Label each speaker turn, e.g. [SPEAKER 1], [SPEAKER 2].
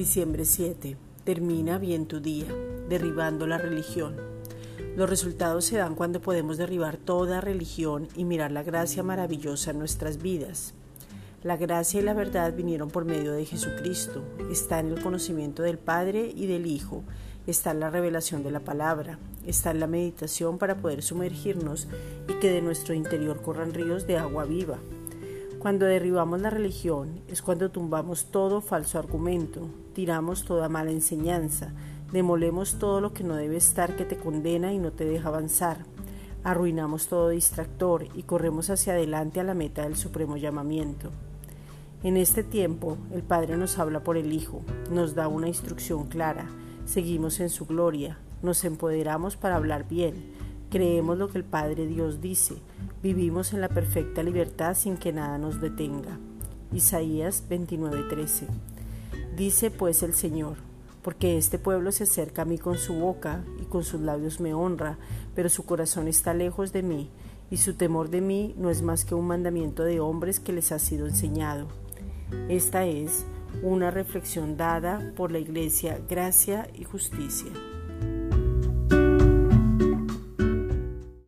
[SPEAKER 1] Diciembre 7. Termina bien tu día, derribando la religión. Los resultados se dan cuando podemos derribar toda religión y mirar la gracia maravillosa en nuestras vidas. La gracia y la verdad vinieron por medio de Jesucristo. Está en el conocimiento del Padre y del Hijo. Está en la revelación de la palabra. Está en la meditación para poder sumergirnos y que de nuestro interior corran ríos de agua viva. Cuando derribamos la religión es cuando tumbamos todo falso argumento, tiramos toda mala enseñanza, demolemos todo lo que no debe estar que te condena y no te deja avanzar, arruinamos todo distractor y corremos hacia adelante a la meta del supremo llamamiento. En este tiempo el Padre nos habla por el Hijo, nos da una instrucción clara, seguimos en su gloria, nos empoderamos para hablar bien, Creemos lo que el Padre Dios dice. Vivimos en la perfecta libertad sin que nada nos detenga. Isaías 29:13. Dice pues el Señor, porque este pueblo se acerca a mí con su boca y con sus labios me honra, pero su corazón está lejos de mí, y su temor de mí no es más que un mandamiento de hombres que les ha sido enseñado. Esta es una reflexión dada por la Iglesia Gracia y Justicia.